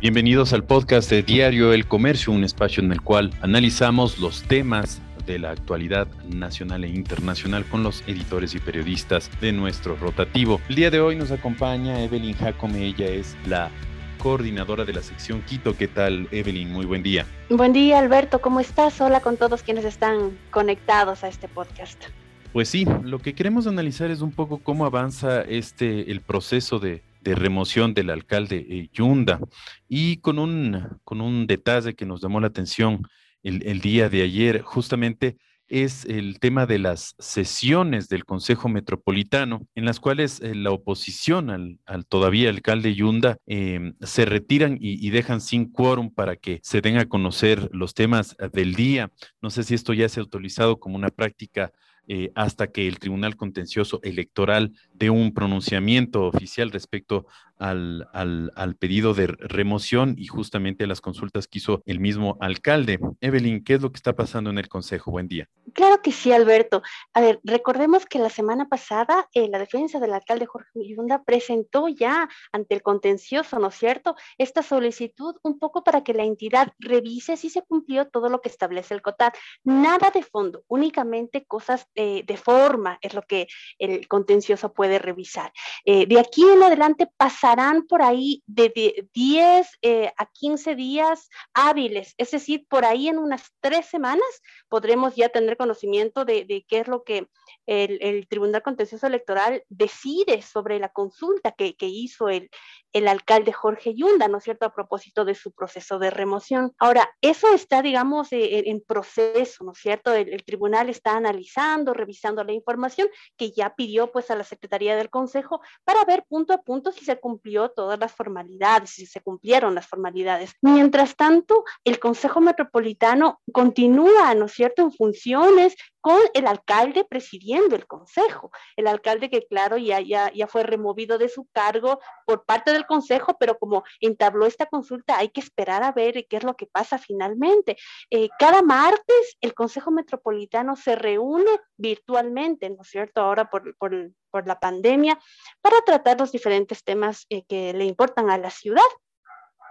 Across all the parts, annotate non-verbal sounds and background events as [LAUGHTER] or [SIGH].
Bienvenidos al podcast de Diario El Comercio, un espacio en el cual analizamos los temas de la actualidad nacional e internacional con los editores y periodistas de nuestro rotativo. El día de hoy nos acompaña Evelyn Jacome, ella es la coordinadora de la sección Quito. ¿Qué tal, Evelyn? Muy buen día. Buen día, Alberto. ¿Cómo estás? Hola con todos quienes están conectados a este podcast. Pues sí, lo que queremos analizar es un poco cómo avanza este el proceso de, remoción del alcalde eh, Yunda y con un, con un detalle que nos llamó la atención el, el día de ayer, justamente es el tema de las sesiones del Consejo Metropolitano, en las cuales eh, la oposición al, todavía alcalde Yunda em, se retiran y, y, dejan sin quórum para que se den a conocer los temas del día. No sé si esto ya se ha autorizado como una práctica eh, hasta que el Tribunal Contencioso Electoral dé un pronunciamiento oficial respecto al, al, pedido de remoción y justamente a las consultas que hizo el mismo alcalde. Evelyn, ¿qué es lo que está pasando en el Consejo? Buen día. Claro que sí, Alberto. A ver, recordemos que la semana pasada eh, la defensa del alcalde Jorge Yunda presentó ya ante el contencioso, ¿no es cierto?, esta solicitud un poco para que la entidad revise si se cumplió todo lo que establece el COTAD. Nada de fondo, únicamente cosas eh, de forma es lo que el contencioso puede revisar. Eh, de aquí en adelante pasarán por ahí de, 10 eh, a 15 días hábiles, es decir, por ahí en unas tres semanas podremos ya tener conocimiento de, qué es lo que el, Tribunal Contencioso Electoral decide sobre la consulta que, hizo el, el alcalde Jorge Yunda, ¿no es cierto?, a propósito de su proceso de remoción. Ahora, eso está, digamos, en, proceso, ¿no es cierto? el tribunal está analizando revisando la información que ya pidió pues a la Secretaría del Consejo para ver punto a punto si se cumplió todas las formalidades, si se cumplieron las formalidades. Mientras tanto, el Consejo Metropolitano continúa, ¿no es cierto?, en funciones, con el alcalde presidiendo el consejo. El alcalde que, claro, ya, ya, ya fue removido de su cargo por parte del consejo, pero como entabló esta consulta, hay que esperar a ver qué es lo que pasa finalmente. Eh, cada martes el Consejo Metropolitano se reúne virtualmente, ¿no es cierto? Ahora por, por, por la pandemia, para tratar los diferentes temas eh, que le importan a la ciudad.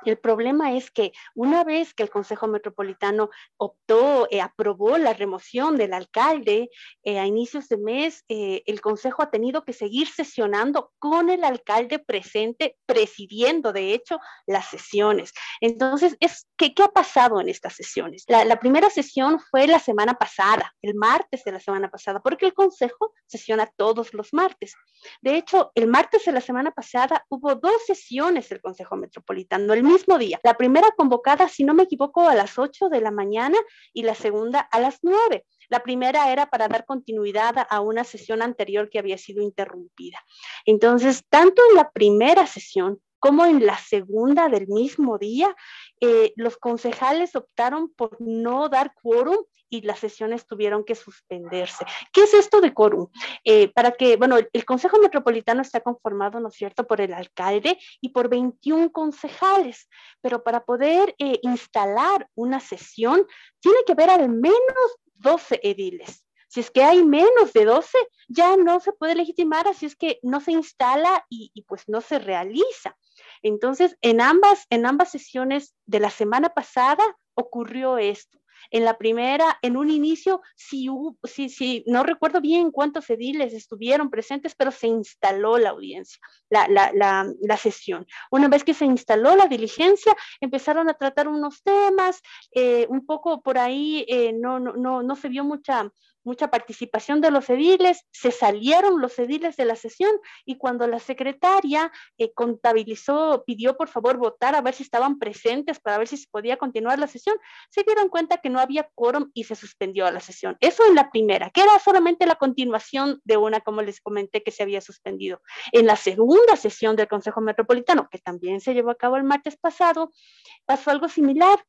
El problema es que una vez que el Consejo Metropolitano optó, eh, aprobó la remoción del alcalde eh, a inicios de mes, eh, el Consejo ha tenido que seguir sesionando con el alcalde presente, presidiendo de hecho las sesiones. Entonces, es, ¿qué, qué ha pasado en estas sesiones? La, la, primera sesión fue la semana pasada, el martes de la semana pasada, porque el Consejo sesiona todos los martes. De hecho, el martes de la semana pasada hubo dos sesiones del Consejo Metropolitano. El mismo día. La primera convocada, si no me equivoco, a las 8 de la mañana y la segunda a las 9. La primera era para dar continuidad a una sesión anterior que había sido interrumpida. Entonces, tanto en la primera sesión como en la segunda del mismo día, eh, los concejales optaron por no dar quórum y las sesiones tuvieron que suspenderse. ¿Qué es esto de quórum? Eh, para que, bueno, el, Consejo Metropolitano está conformado, ¿no es cierto?, por el alcalde y por 21 concejales, pero para poder eh, instalar una sesión tiene que haber al menos 12 ediles. Si es que hay menos de 12, ya no se puede legitimar, así es que no se instala y, y pues no se realiza. Entonces, en ambas, en ambas sesiones de la semana pasada ocurrió esto. En la primera, en un inicio, sí, sí, sí, no recuerdo bien cuántos ediles estuvieron presentes, pero se instaló la audiencia, la, la, la, la sesión. Una vez que se instaló la diligencia, empezaron a tratar unos temas, eh, un poco por ahí eh, no, no, no, no se vio mucha mucha participación de los ediles, se salieron los ediles de la sesión y cuando la secretaria eh, contabilizó, pidió por favor votar a ver si estaban presentes para ver si se podía continuar la sesión, se dieron cuenta que no había quórum y se suspendió la sesión. Eso en la primera, que era solamente la continuación de una, como les comenté, que se había suspendido. En la segunda sesión del Consejo Metropolitano, que también se llevó a cabo el martes pasado, pasó algo similar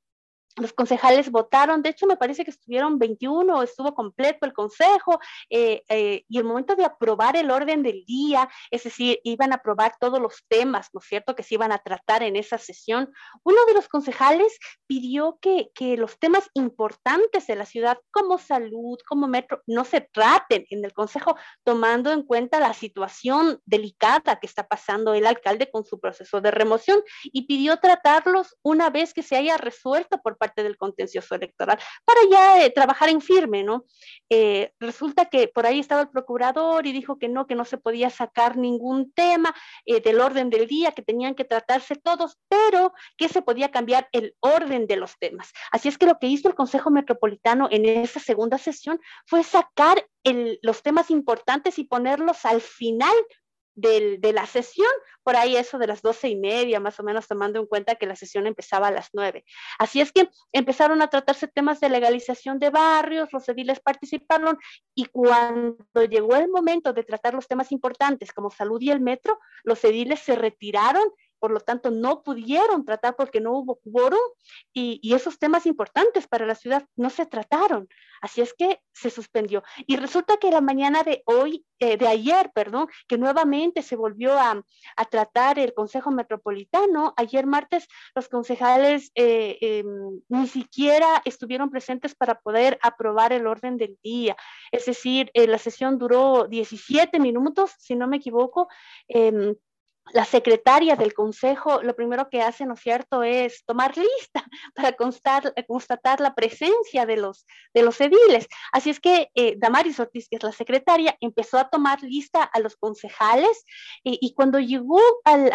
los concejales votaron, de hecho me parece que estuvieron 21, estuvo completo el consejo, eh, eh, y el momento de aprobar el orden del día, es decir, iban a aprobar todos los temas, ¿no es cierto?, que se iban a tratar en esa sesión, uno de los concejales pidió que, que los temas importantes de la ciudad, como salud, como metro, no se traten en el consejo, tomando en cuenta la situación delicada que está pasando el alcalde con su proceso de remoción, y pidió tratarlos una vez que se haya resuelto por parte del contencioso electoral, para ya eh, trabajar en firme, ¿no? Eh, resulta que por ahí estaba el procurador y dijo que no, que no se podía sacar ningún tema eh, del orden del día, que tenían que tratarse todos, pero que se podía cambiar el orden de los temas. Así es que lo que hizo el Consejo Metropolitano en esa segunda sesión fue sacar los temas importantes y ponerlos al final de la sesión, por ahí eso de las doce y media, más o menos tomando en cuenta que la sesión empezaba a las nueve. Así es que empezaron a tratarse temas de legalización de barrios, los ediles participaron y cuando llegó el momento de tratar los temas importantes como salud y el metro, los ediles se retiraron por lo tanto no pudieron tratar porque no hubo quórum y, esos temas importantes para la ciudad no se trataron. Así es que se suspendió. Y resulta que la mañana de hoy, eh, de ayer, perdón, que nuevamente se volvió a, tratar el Consejo Metropolitano, ayer martes los concejales eh, em, ni siquiera estuvieron presentes para poder aprobar el orden del día. Es decir, eh, la sesión duró 17 minutos, si no me equivoco. Em, la secretaria del consejo lo primero que hace, ¿no es cierto?, es tomar lista [LAUGHS] para constar, constatar la presencia de los, de los ediles. Así es que eh, Damaris Ortiz, que es la secretaria, empezó a tomar lista a los concejales y cuando llegó al,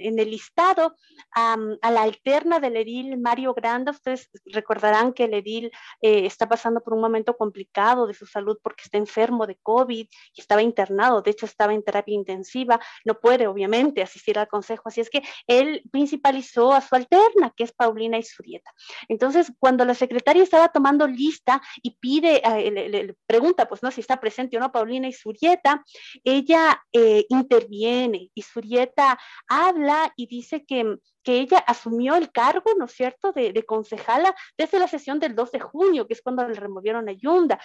en el listado a la alterna del edil Mario Granda, ustedes recordarán que el edil eh, está pasando por un momento complicado de su salud porque está enfermo de COVID y estaba internado, de hecho estaba en terapia intensiva, no puede obviamente asistir al consejo. Así es que él principalizó a su alterna, que es Paulina Isurieta. Entonces, cuando la secretaria estaba tomando lista y pide, eh, le, pregunta, pues no, si está presente o no Paulina Isurieta, ella eh, interviene. Isurieta habla y dice que que ella asumió el cargo, ¿no es cierto?, de, concejala desde la sesión del 2 de junio, que es cuando le removieron a Yunda.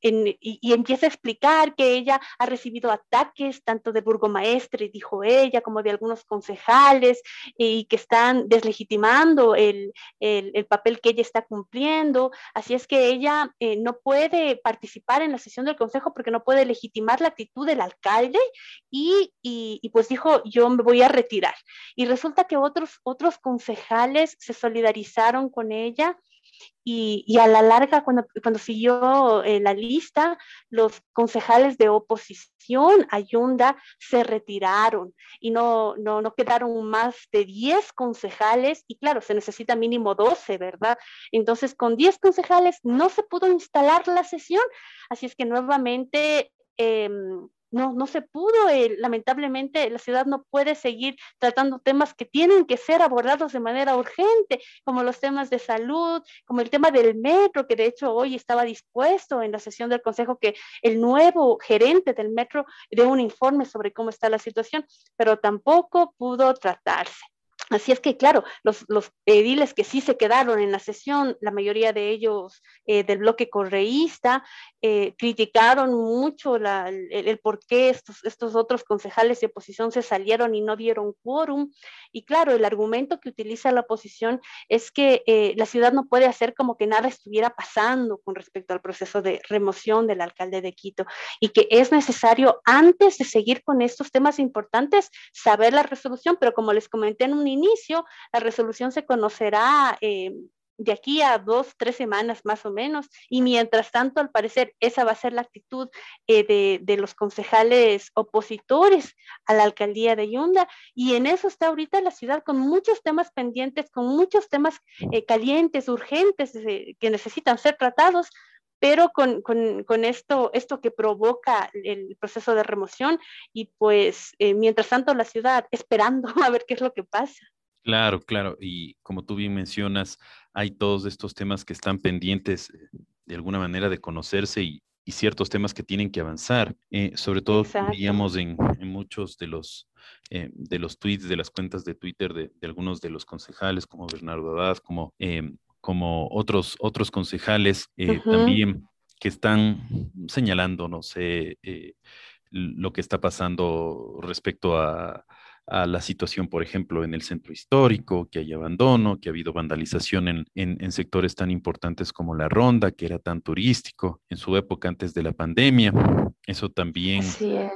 Y, empieza a explicar que ella ha recibido ataques tanto de burgomaestre, dijo ella, como de algunos concejales, y que están deslegitimando el, el, papel que ella está cumpliendo. Así es que ella eh, no puede participar en la sesión del consejo porque no puede legitimar la actitud del alcalde y, y, pues dijo, yo me voy a retirar. Y resulta que otros, otros concejales se solidarizaron con ella y, a la larga, cuando, cuando siguió eh, la lista, los concejales de oposición a Yunda se retiraron y no, no, no quedaron más de 10 concejales y claro, se necesita mínimo 12, ¿verdad? Entonces, con 10 concejales no se pudo instalar la sesión, así es que nuevamente... Em, no, no se pudo, eh, lamentablemente la ciudad no puede seguir tratando temas que tienen que ser abordados de manera urgente, como los temas de salud, como el tema del metro, que de hecho hoy estaba dispuesto en la sesión del Consejo que el nuevo gerente del metro dé un informe sobre cómo está la situación, pero tampoco pudo tratarse. Así es que, claro, los, los, ediles que sí se quedaron en la sesión, la mayoría de ellos eh, del bloque correísta, eh, criticaron mucho el, por qué estos, estos otros concejales de oposición se salieron y no dieron quórum. Y claro, el argumento que utiliza la oposición es que eh, la ciudad no puede hacer como que nada estuviera pasando con respecto al proceso de remoción del alcalde de Quito y que es necesario, antes de seguir con estos temas importantes, saber la resolución, pero como les comenté en un inicio, la resolución se conocerá eh, de aquí a dos, tres semanas más o menos, y mientras tanto, al parecer, esa va a ser la actitud eh, de, los concejales opositores a la alcaldía de Yunda, y en eso está ahorita la ciudad con muchos temas pendientes, con muchos temas eh, calientes, urgentes, que necesitan ser tratados, pero con, esto, esto que provoca el proceso de remoción, y pues mientras tanto la ciudad esperando [LAUGHS] a ver qué es lo que pasa. Claro, claro. Y como tú bien mencionas, hay todos estos temas que están pendientes eh, de alguna manera de conocerse y, ciertos temas que tienen que avanzar. Eh, sobre todo, veíamos en, muchos de los, eh, de los tweets, de las cuentas de Twitter de, algunos de los concejales, como Bernardo Haddad, como, como otros, otros concejales también que están señalando, no sé, lo que está pasando respecto a a la situación, por ejemplo, en el centro histórico, que hay abandono, que ha habido vandalización en, en, sectores tan importantes como la Ronda, que era tan turístico en su época antes de la pandemia. Eso también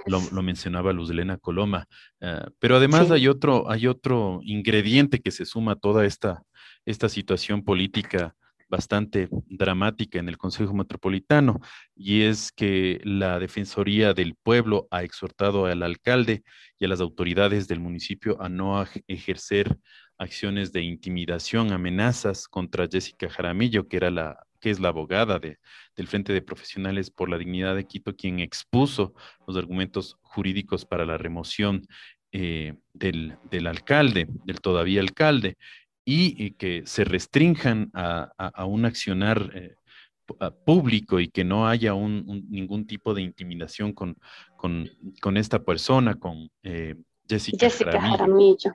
lo, lo, mencionaba Luzlena Coloma. Ah, pero además hay, otro, hay otro ingrediente que se suma a toda esta, esta situación política bastante dramática en el Consejo Metropolitano y es que la Defensoría del Pueblo ha exhortado al alcalde y a las autoridades del municipio a no ejercer acciones de intimidación, amenazas contra Jessica Jaramillo, que era la que es la abogada de, del Frente de Profesionales por la Dignidad de Quito, quien expuso los argumentos jurídicos para la remoción eh, del, del, alcalde, del todavía alcalde y, que se restrinjan a, un accionar eh, público y que no haya un, ningún tipo de intimidación con, con, esta persona, con eh, Jessica, Jaramillo.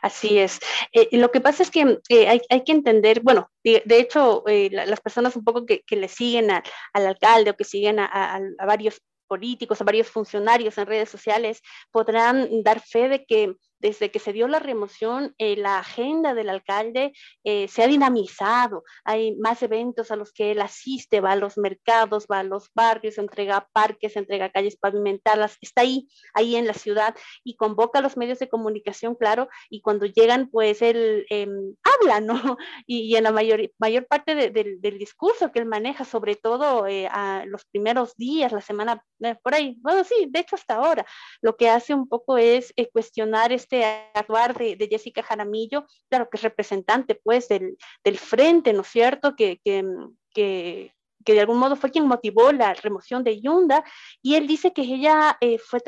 Así es. Eh, lo que pasa es que hay, que entender, bueno, de, hecho, las personas un poco que, le siguen al alcalde o que siguen a, a varios políticos, a varios funcionarios en redes sociales, podrán dar fe de que desde que se dio la remoción, eh, la agenda del alcalde eh, se ha dinamizado. Hay más eventos a los que él asiste, va a los mercados, va a los barrios, entrega parques, entrega calles pavimentadas, está ahí, ahí en la ciudad y convoca a los medios de comunicación, claro, y cuando llegan, pues él em, habla, ¿no? [LAUGHS] Y, en la mayor, mayor parte del discurso que él maneja, sobre todo eh, a los primeros días, la semana, por ahí, bueno, sí, de hecho hasta ahora, lo que hace un poco es cuestionar este este actuar de, Jessica Jaramillo, claro que es representante pues del, del frente, ¿no es cierto? Que, que, que de algún modo fue quien motivó la remoción de Yunda, y él dice que ella eh, fue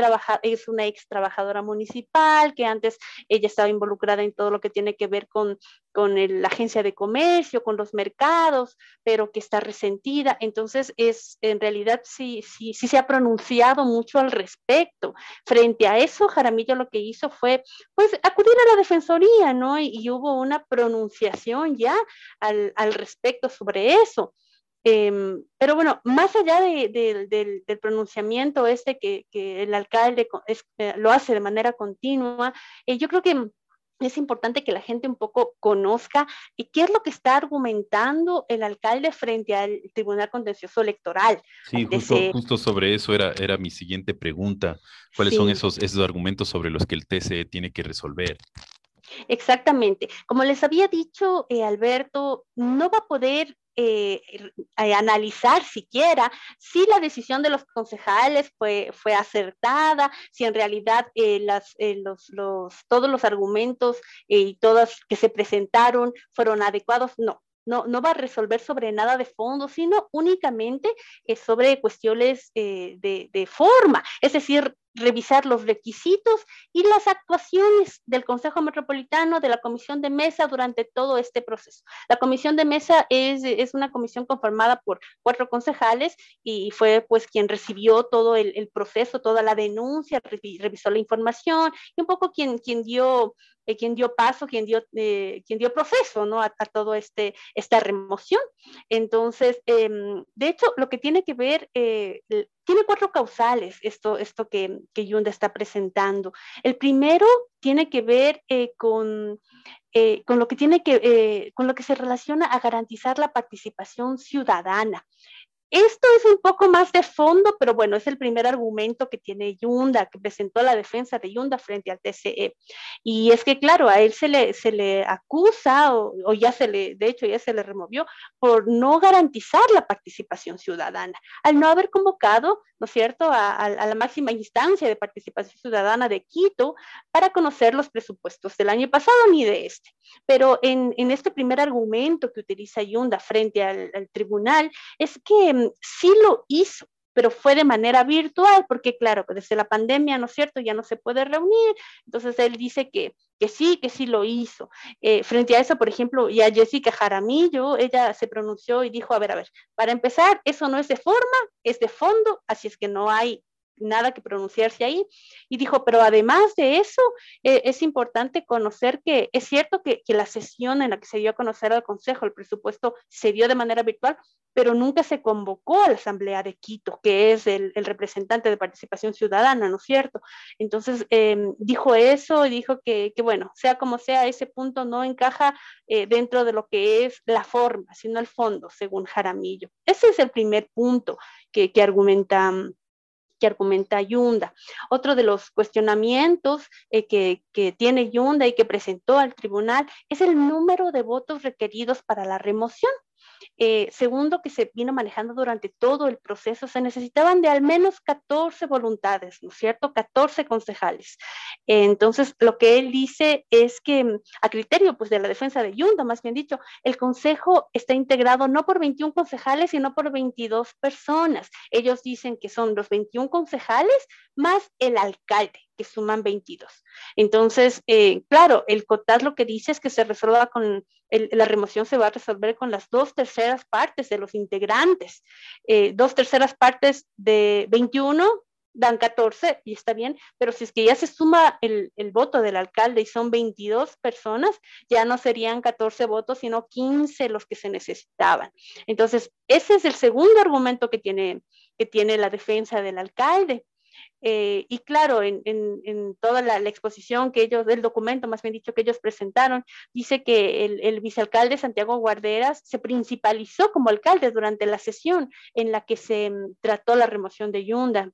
es una ex trabajadora municipal, que antes ella estaba involucrada en todo lo que tiene que ver con, con la agencia de comercio, con los mercados, pero que está resentida. Entonces, es en realidad sí, sí, sí se ha pronunciado mucho al respecto. Frente a eso, Jaramillo lo que hizo fue, pues, acudir a la defensoría, ¿no? Y, y hubo una pronunciación ya al, al respecto sobre eso. Em, pero bueno, más allá del pronunciamiento este que, el alcalde eh, lo hace de manera continua, eh, yo creo que es importante que la gente un poco conozca qué es lo que está argumentando el alcalde frente al Tribunal Contencioso Electoral. Sí, justo, sobre eso era, era mi siguiente pregunta. ¿Cuáles son esos, esos argumentos sobre los que el TCE tiene que resolver? Exactamente. Como les había dicho, eh, Alberto, no va a poder eh, eh, analizar siquiera si la decisión de los concejales fue, fue acertada, si en realidad eh, las, los, los, todos los argumentos y todas que se presentaron fueron adecuados. No, no, no va a resolver sobre nada de fondo, sino únicamente sobre cuestiones de, de, forma, es decir, revisar los requisitos y las actuaciones del Consejo Metropolitano, de la Comisión de Mesa durante todo este proceso. La Comisión de Mesa es, es una comisión conformada por cuatro concejales y fue pues quien recibió todo el, proceso, toda la denuncia, revisó la información y un poco quien, quien dio eh, quien dio paso, quien dio, eh, quien dio proceso ¿no? a, todo este, esta remoción. Entonces, em, de hecho, lo que tiene que ver, eh, tiene cuatro causales esto, esto que, que Yunda está presentando. El primero tiene que ver con, con, lo que tiene que, con lo que se relaciona a garantizar la participación ciudadana. Esto es un poco más de fondo, pero bueno, es el primer argumento que tiene Yunda, que presentó la defensa de Yunda frente al TCE. Y es que, claro, a él se le, se le acusa, o, ya se le, de hecho, ya se le removió, por no garantizar la participación ciudadana, al no haber convocado, ¿no es cierto?, a, la máxima instancia de participación ciudadana de Quito para conocer los presupuestos del año pasado ni de este. Pero en, en este primer argumento que utiliza Yunda frente al, al tribunal, es que sí lo hizo, pero fue de manera virtual, porque claro, pues, desde la pandemia, ¿no es cierto?, ya no se puede reunir, entonces él dice que, que sí, que sí lo hizo. Eh, frente a eso, por ejemplo, y a Jessica Jaramillo, ella se pronunció y dijo, a ver, a ver, para empezar, eso no es de forma, es de fondo, así es que no hay nada que pronunciarse ahí. Y dijo, pero además de eso, eh, es importante conocer que es cierto que, la sesión en la que se dio a conocer al Consejo, el presupuesto se dio de manera virtual, pero nunca se convocó a la Asamblea de Quito, que es el, representante de participación ciudadana, ¿no es cierto? Entonces, em, dijo eso y dijo que, bueno, sea como sea, ese punto no encaja eh, dentro de lo que es la forma, sino el fondo, según Jaramillo. Ese es el primer punto que, que argumenta argumenta Yunda. Otro de los cuestionamientos eh, que, que, tiene Yunda y que presentó al tribunal es el número de votos requeridos para la remoción. Eh, segundo, que se vino manejando durante todo el proceso, se necesitaban de al menos 14 voluntades, ¿no es cierto? 14 concejales. entonces, lo que él dice es que mm, a criterio pues, de la defensa de Yunda, más bien dicho, el consejo está integrado no por 21 concejales, sino por 22 personas. Ellos dicen que son los 21 concejales más el alcalde que suman 22. Entonces, eh, claro, el COTAS lo que dice es que se resuelva con, la remoción se va a resolver con las dos terceras partes de los integrantes. Eh, dos terceras partes de 21 dan 14 y está bien, pero si es que ya se suma el, el, voto del alcalde y son 22 personas, ya no serían 14 votos, sino 15 los que se necesitaban. Entonces, ese es el segundo argumento que tiene, que tiene la defensa del alcalde. Eh, y claro, en, toda la, exposición que ellos, del documento más bien dicho que ellos presentaron, dice que el, el, vicealcalde Santiago Guarderas se principalizó como alcalde durante la sesión en la que se mm, trató la remoción de Yunda.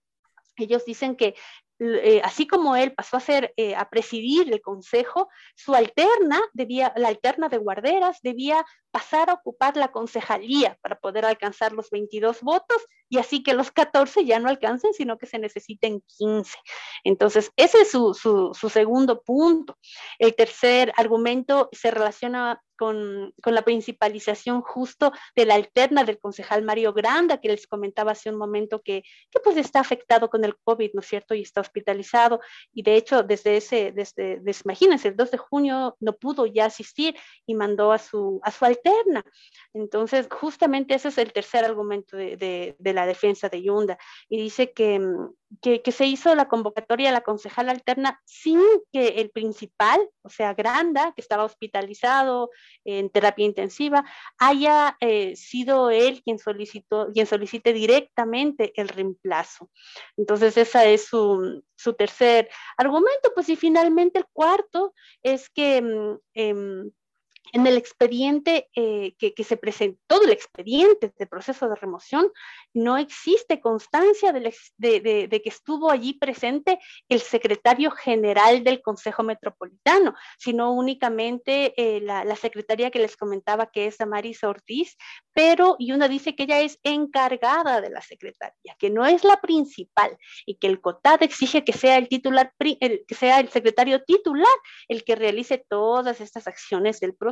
Ellos dicen que eh, así como él pasó a ser, eh, a presidir el consejo, su alterna debía, la alterna de guarderas debía pasar a ocupar la concejalía para poder alcanzar los 22 votos y así que los 14 ya no alcancen, sino que se necesiten 15. Entonces, ese es su, su, su segundo punto. El tercer argumento se relaciona con, la principalización justo de la alterna del concejal Mario Granda, que les comentaba hace un momento que, pues está afectado con el COVID, ¿no es cierto? Y está hospitalizado. Y de hecho, desde ese, desde, imagínense, el 2 de junio no pudo ya asistir y mandó a su, a su alterna. Entonces, justamente ese es el tercer argumento de, de la defensa de Yunda. Y dice que, que, se hizo la convocatoria a la concejal alterna sin que el principal, o sea, Granda, que estaba hospitalizado en terapia intensiva, haya eh, sido él quien solicitó, quien solicite directamente el reemplazo. Entonces, ese es su, su, tercer argumento. Pues y finalmente el cuarto es que mm, em, en el expediente eh, que, se presentó, todo el expediente del proceso de remoción, no existe constancia de, que estuvo allí presente el secretario general del Consejo Metropolitano, sino únicamente eh, la, secretaria que les comentaba que es Amaris Ortiz, pero y una dice que ella es encargada de la secretaría, que no es la principal y que el COTAD exige que sea el titular, que sea el secretario titular el que realice todas estas acciones del proceso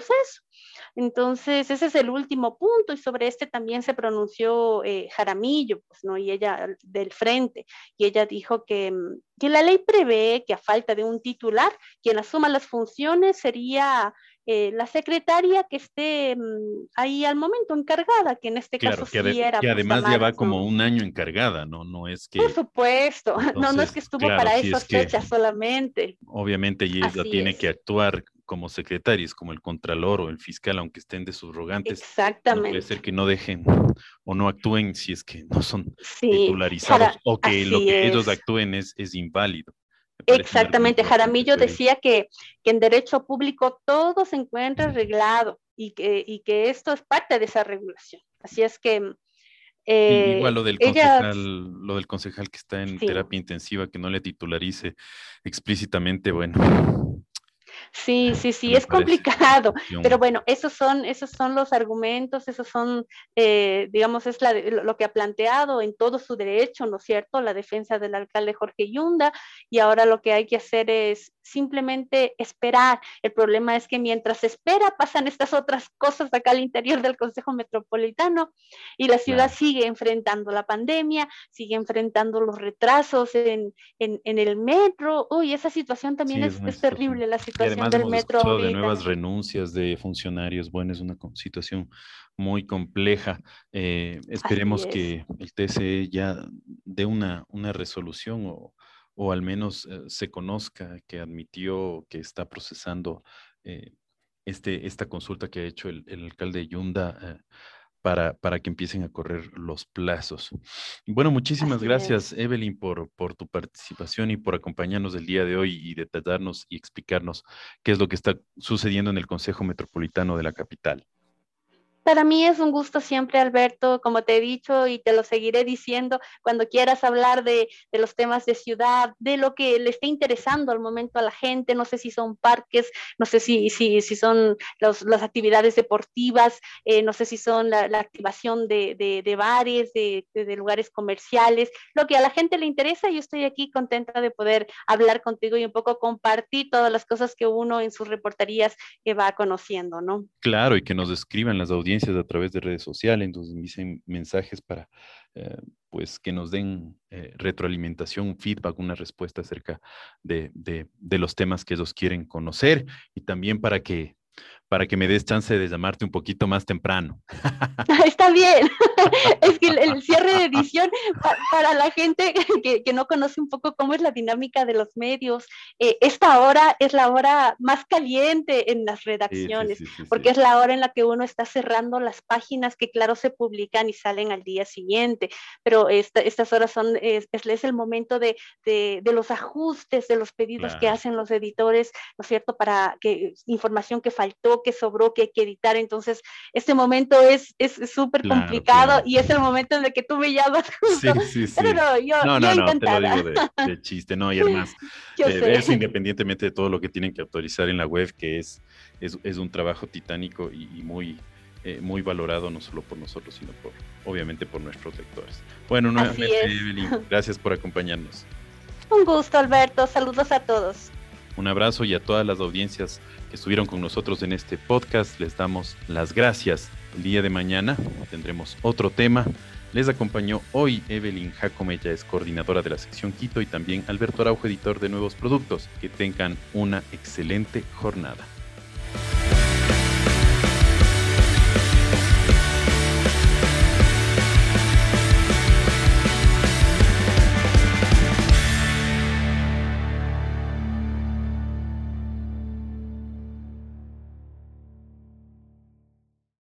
entonces, ese es el último punto y sobre este también se pronunció eh, Jaramillo, pues, ¿no? Y ella del frente, y ella dijo que, mm, que la ley prevé que a falta de un titular, quien asuma las funciones sería eh, la secretaria que esté mm, ahí al momento encargada, que en este caso que sí era. Que además ya va como un año encargada, ¿no? No es que. Por supuesto, [LAUGHS] no, no es que estuvo para esas fechas solamente. Obviamente ella tiene que actuar como secretarios, como el contralor o el fiscal, aunque estén de subrogantes. Exactamente. puede ser que no dejen o no actúen si es que no son titularizados o que lo que ellos actúen es, es inválido. Exactamente, Jaramillo decía que, que, en derecho público todo se encuentra arreglado y que, y que esto es parte de esa regulación. Así es que... Eh, igual lo del, concejal, lo del concejal que está en terapia intensiva, que no le titularice explícitamente, bueno, Sí, sí, sí, es complicado, pero bueno, esos son, esos son los argumentos, esos son, eh, digamos, es la, lo que ha planteado en todo su derecho, ¿no es cierto?, la defensa del alcalde Jorge Yunda, y ahora lo que hay que hacer es simplemente esperar. El problema es que mientras espera pasan estas otras cosas acá al interior del Consejo Metropolitano y la ciudad sigue enfrentando la pandemia, sigue enfrentando los retrasos en, en, el metro. Uy, esa situación también es, es, terrible, la situación del metro. de nuevas renuncias de funcionarios, bueno, es una situación muy compleja. Eh, esperemos que el TCE ya dé una, una resolución o o al menos eh, se conozca que admitió que está procesando eh, este, esta consulta que ha hecho el, alcalde Yunda para, para, que empiecen a correr los plazos. Bueno, muchísimas gracias, Evelyn, por, por tu participación y por acompañarnos el día de hoy y detallarnos y explicarnos qué es lo que está sucediendo en el Consejo Metropolitano de la capital. Para mí es un gusto siempre, Alberto, como te he dicho y te lo seguiré diciendo, cuando quieras hablar de, los temas de ciudad, de lo que le esté interesando al momento a la gente, no sé si son parques, no sé si, si, si son las actividades deportivas, eh, no sé si son la, activación de, de, bares, de, lugares comerciales, lo que a la gente le interesa, yo estoy aquí contenta de poder hablar contigo y un poco compartir todas las cosas que uno en sus reportarías va conociendo, ¿no? Claro, y que nos escriban las audiencias a través de redes sociales, entonces dicen mensajes para eh, pues que nos den eh, retroalimentación, feedback, una respuesta acerca de, de, los temas que ellos quieren conocer y también para que para que me des chance de llamarte un poquito más temprano. [LAUGHS] Está bien. [LAUGHS] es que el, cierre de edición, para la gente [LAUGHS] que, no conoce un poco cómo es la dinámica de los medios, eh, esta hora es la hora más caliente en las redacciones, porque es la hora en la que uno está cerrando las páginas que, claro, se publican y salen al día siguiente. Pero estas horas son, es, es, el momento de, de, los ajustes, de los pedidos que hacen los editores, ¿no es cierto? Para que información que faltó que sobró, que hay que editar. Entonces, este momento es súper complicado y es el momento en el que tú me llamas. [LAUGHS] Sí, sí, sí. Pero no, yo, no, no, no, te lo digo de, [LAUGHS] chiste, ¿no? Y además, eh, eso independientemente de todo lo que tienen que autorizar en la web, que es, es, es un trabajo titánico y, muy, eh, muy valorado no solo por nosotros, sino por, obviamente, por nuestros lectores. Bueno, nuevamente, Evelyn, [LAUGHS] gracias por acompañarnos. Un gusto, Alberto. Saludos a todos. Un abrazo y a todas las audiencias que estuvieron con nosotros en este podcast. Les damos las gracias. El día de mañana tendremos otro tema. Les acompañó hoy Evelyn Jacome, ella es coordinadora de la sección Quito, y también Alberto Araujo, editor de nuevos productos. Que tengan una excelente jornada.